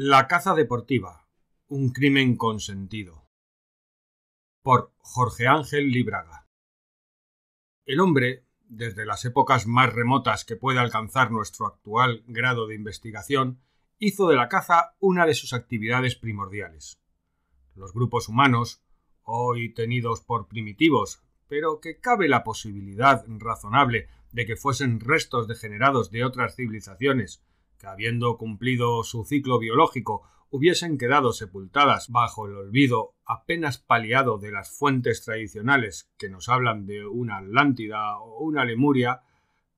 La caza deportiva. Un crimen consentido. Por Jorge Ángel Libraga. El hombre, desde las épocas más remotas que puede alcanzar nuestro actual grado de investigación, hizo de la caza una de sus actividades primordiales. Los grupos humanos, hoy tenidos por primitivos, pero que cabe la posibilidad razonable de que fuesen restos degenerados de otras civilizaciones, que habiendo cumplido su ciclo biológico hubiesen quedado sepultadas bajo el olvido apenas paliado de las fuentes tradicionales que nos hablan de una Atlántida o una Lemuria,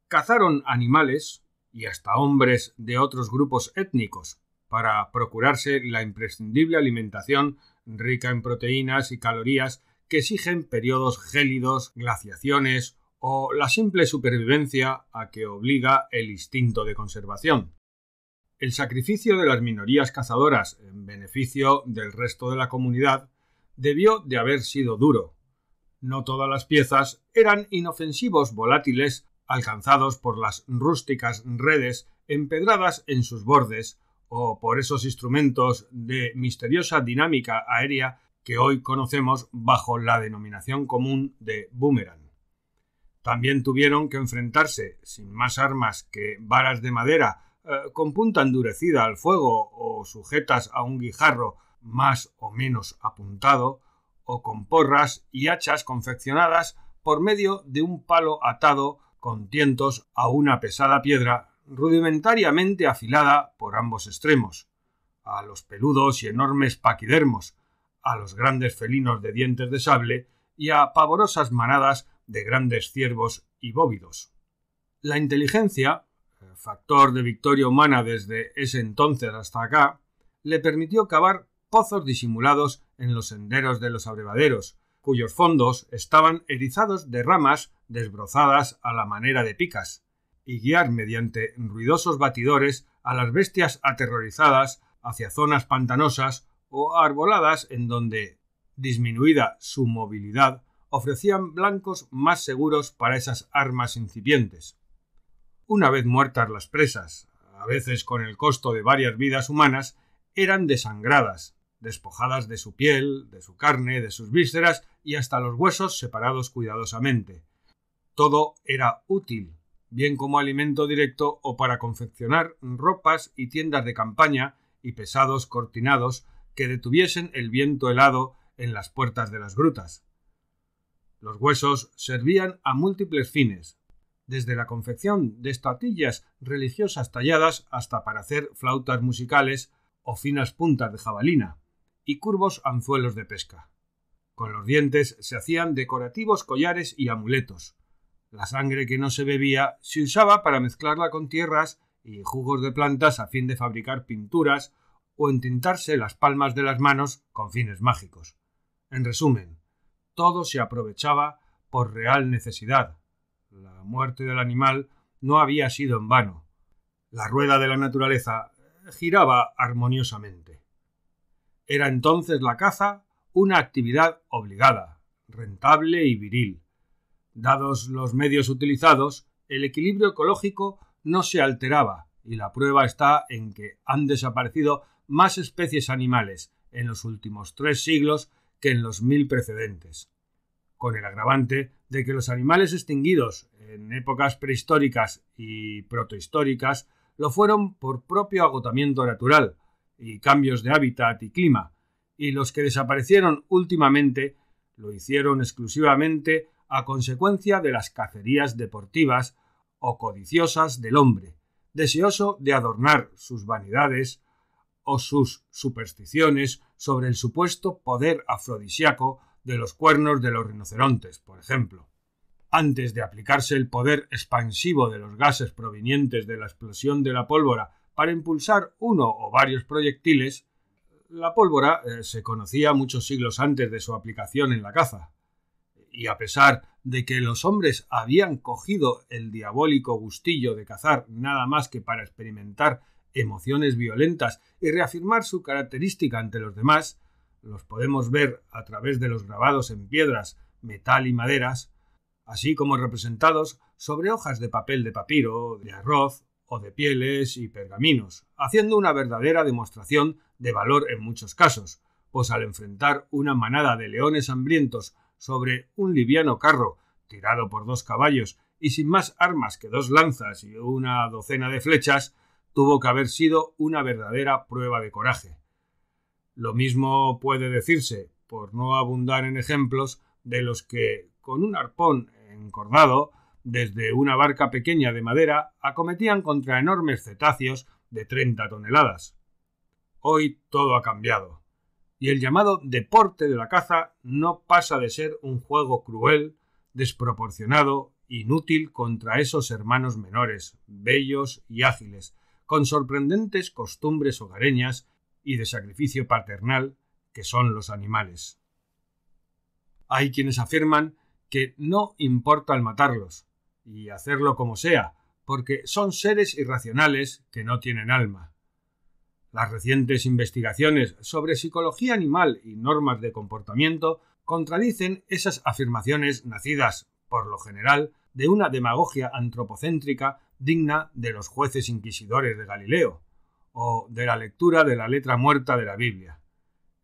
cazaron animales y hasta hombres de otros grupos étnicos para procurarse la imprescindible alimentación rica en proteínas y calorías que exigen periodos gélidos, glaciaciones o la simple supervivencia a que obliga el instinto de conservación. El sacrificio de las minorías cazadoras en beneficio del resto de la comunidad debió de haber sido duro. No todas las piezas eran inofensivos volátiles alcanzados por las rústicas redes empedradas en sus bordes o por esos instrumentos de misteriosa dinámica aérea que hoy conocemos bajo la denominación común de boomerang. También tuvieron que enfrentarse, sin más armas que varas de madera eh, con punta endurecida al fuego o sujetas a un guijarro más o menos apuntado, o con porras y hachas confeccionadas por medio de un palo atado con tientos a una pesada piedra rudimentariamente afilada por ambos extremos, a los peludos y enormes paquidermos, a los grandes felinos de dientes de sable y a pavorosas manadas de grandes ciervos y bóvidos. La inteligencia, factor de victoria humana desde ese entonces hasta acá, le permitió cavar pozos disimulados en los senderos de los abrevaderos, cuyos fondos estaban erizados de ramas desbrozadas a la manera de picas, y guiar mediante ruidosos batidores a las bestias aterrorizadas hacia zonas pantanosas o arboladas en donde, disminuida su movilidad, ofrecían blancos más seguros para esas armas incipientes una vez muertas las presas, a veces con el costo de varias vidas humanas, eran desangradas, despojadas de su piel, de su carne, de sus vísceras y hasta los huesos separados cuidadosamente. Todo era útil, bien como alimento directo o para confeccionar ropas y tiendas de campaña y pesados cortinados que detuviesen el viento helado en las puertas de las grutas. Los huesos servían a múltiples fines, desde la confección de estatuillas religiosas talladas hasta para hacer flautas musicales o finas puntas de jabalina y curvos anzuelos de pesca. Con los dientes se hacían decorativos collares y amuletos. La sangre que no se bebía se usaba para mezclarla con tierras y jugos de plantas a fin de fabricar pinturas o entintarse las palmas de las manos con fines mágicos. En resumen, todo se aprovechaba por real necesidad, la muerte del animal no había sido en vano. La rueda de la naturaleza giraba armoniosamente. Era entonces la caza una actividad obligada, rentable y viril. Dados los medios utilizados, el equilibrio ecológico no se alteraba, y la prueba está en que han desaparecido más especies animales en los últimos tres siglos que en los mil precedentes con el agravante de que los animales extinguidos en épocas prehistóricas y protohistóricas lo fueron por propio agotamiento natural y cambios de hábitat y clima, y los que desaparecieron últimamente lo hicieron exclusivamente a consecuencia de las cacerías deportivas o codiciosas del hombre, deseoso de adornar sus vanidades o sus supersticiones sobre el supuesto poder afrodisíaco de los cuernos de los rinocerontes, por ejemplo. Antes de aplicarse el poder expansivo de los gases provenientes de la explosión de la pólvora para impulsar uno o varios proyectiles, la pólvora eh, se conocía muchos siglos antes de su aplicación en la caza. Y a pesar de que los hombres habían cogido el diabólico gustillo de cazar nada más que para experimentar emociones violentas y reafirmar su característica ante los demás, los podemos ver a través de los grabados en piedras, metal y maderas, así como representados sobre hojas de papel de papiro, de arroz o de pieles y pergaminos, haciendo una verdadera demostración de valor en muchos casos, pues al enfrentar una manada de leones hambrientos sobre un liviano carro tirado por dos caballos y sin más armas que dos lanzas y una docena de flechas, tuvo que haber sido una verdadera prueba de coraje. Lo mismo puede decirse, por no abundar en ejemplos, de los que, con un arpón encordado, desde una barca pequeña de madera, acometían contra enormes cetáceos de treinta toneladas. Hoy todo ha cambiado, y el llamado deporte de la caza no pasa de ser un juego cruel, desproporcionado, inútil contra esos hermanos menores, bellos y ágiles, con sorprendentes costumbres hogareñas y de sacrificio paternal que son los animales. Hay quienes afirman que no importa el matarlos, y hacerlo como sea, porque son seres irracionales que no tienen alma. Las recientes investigaciones sobre psicología animal y normas de comportamiento contradicen esas afirmaciones nacidas, por lo general, de una demagogia antropocéntrica digna de los jueces inquisidores de Galileo, o de la lectura de la letra muerta de la Biblia.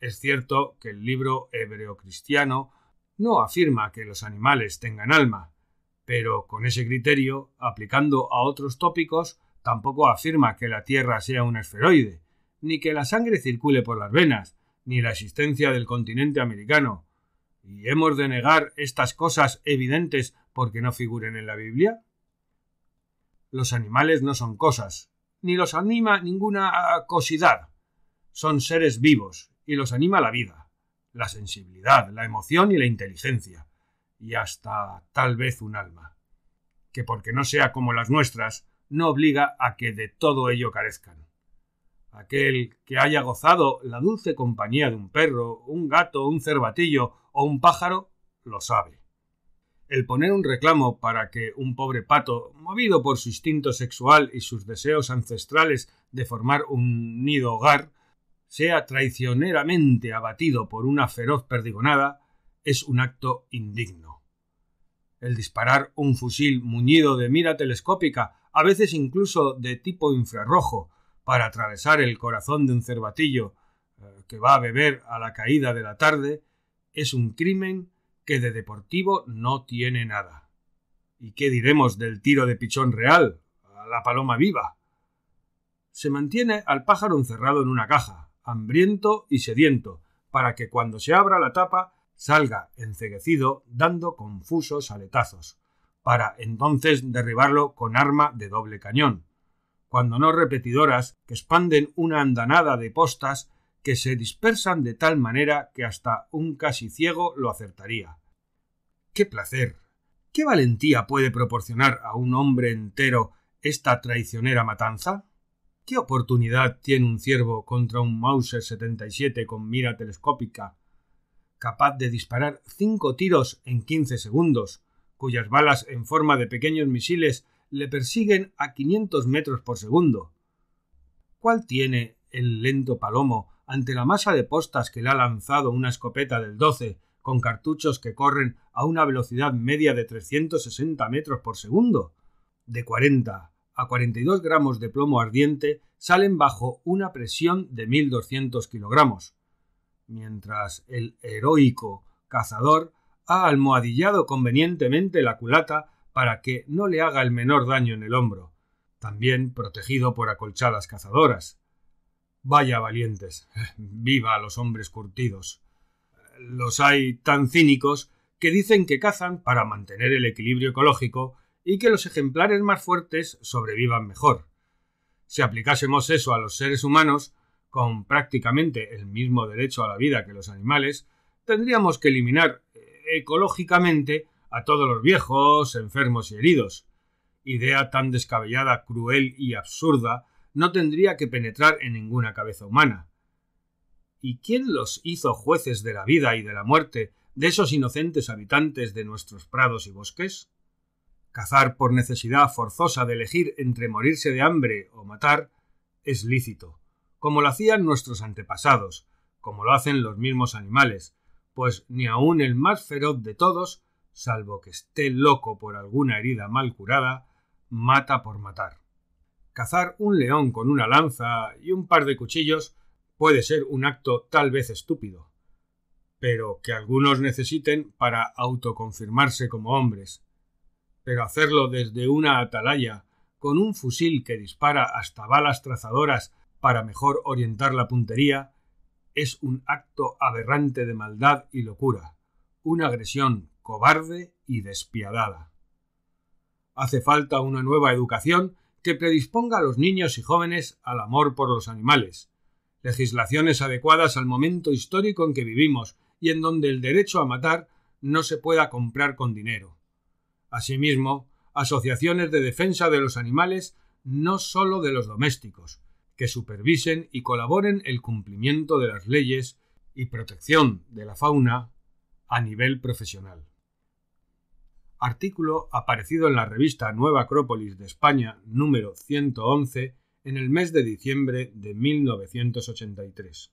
Es cierto que el libro hebreo-cristiano no afirma que los animales tengan alma, pero con ese criterio, aplicando a otros tópicos, tampoco afirma que la Tierra sea un esferoide, ni que la sangre circule por las venas, ni la existencia del continente americano. ¿Y hemos de negar estas cosas evidentes porque no figuren en la Biblia? Los animales no son cosas, ni los anima ninguna cosidad. Son seres vivos, y los anima la vida, la sensibilidad, la emoción y la inteligencia, y hasta tal vez un alma, que porque no sea como las nuestras, no obliga a que de todo ello carezcan. Aquel que haya gozado la dulce compañía de un perro, un gato, un cervatillo o un pájaro, lo sabe el poner un reclamo para que un pobre pato, movido por su instinto sexual y sus deseos ancestrales de formar un nido hogar, sea traicioneramente abatido por una feroz perdigonada, es un acto indigno. El disparar un fusil muñido de mira telescópica, a veces incluso de tipo infrarrojo, para atravesar el corazón de un cervatillo eh, que va a beber a la caída de la tarde, es un crimen que de deportivo no tiene nada. ¿Y qué diremos del tiro de pichón real, a la paloma viva? Se mantiene al pájaro encerrado en una caja, hambriento y sediento, para que cuando se abra la tapa salga enceguecido dando confusos aletazos, para entonces derribarlo con arma de doble cañón, cuando no repetidoras que expanden una andanada de postas que se dispersan de tal manera que hasta un casi ciego lo acertaría. ¡Qué placer! ¿Qué valentía puede proporcionar a un hombre entero esta traicionera matanza? ¿Qué oportunidad tiene un ciervo contra un Mauser 77 con mira telescópica, capaz de disparar cinco tiros en quince segundos, cuyas balas en forma de pequeños misiles le persiguen a quinientos metros por segundo? ¿Cuál tiene el lento palomo ante la masa de postas que le ha lanzado una escopeta del 12 con cartuchos que corren a una velocidad media de 360 metros por segundo. De 40 a 42 gramos de plomo ardiente salen bajo una presión de 1200 kilogramos, mientras el heroico cazador ha almohadillado convenientemente la culata para que no le haga el menor daño en el hombro, también protegido por acolchadas cazadoras. Vaya valientes. Viva a los hombres curtidos. Los hay tan cínicos que dicen que cazan para mantener el equilibrio ecológico y que los ejemplares más fuertes sobrevivan mejor. Si aplicásemos eso a los seres humanos, con prácticamente el mismo derecho a la vida que los animales, tendríamos que eliminar eh, ecológicamente a todos los viejos, enfermos y heridos. Idea tan descabellada, cruel y absurda no tendría que penetrar en ninguna cabeza humana. ¿Y quién los hizo jueces de la vida y de la muerte de esos inocentes habitantes de nuestros prados y bosques? Cazar por necesidad forzosa de elegir entre morirse de hambre o matar es lícito, como lo hacían nuestros antepasados, como lo hacen los mismos animales, pues ni aun el más feroz de todos, salvo que esté loco por alguna herida mal curada, mata por matar. Cazar un león con una lanza y un par de cuchillos puede ser un acto tal vez estúpido, pero que algunos necesiten para autoconfirmarse como hombres. Pero hacerlo desde una atalaya, con un fusil que dispara hasta balas trazadoras para mejor orientar la puntería, es un acto aberrante de maldad y locura, una agresión cobarde y despiadada. Hace falta una nueva educación que predisponga a los niños y jóvenes al amor por los animales, legislaciones adecuadas al momento histórico en que vivimos y en donde el derecho a matar no se pueda comprar con dinero. Asimismo, asociaciones de defensa de los animales, no sólo de los domésticos, que supervisen y colaboren el cumplimiento de las leyes y protección de la fauna a nivel profesional artículo aparecido en la revista Nueva Acrópolis de España número 111 en el mes de diciembre de 1983.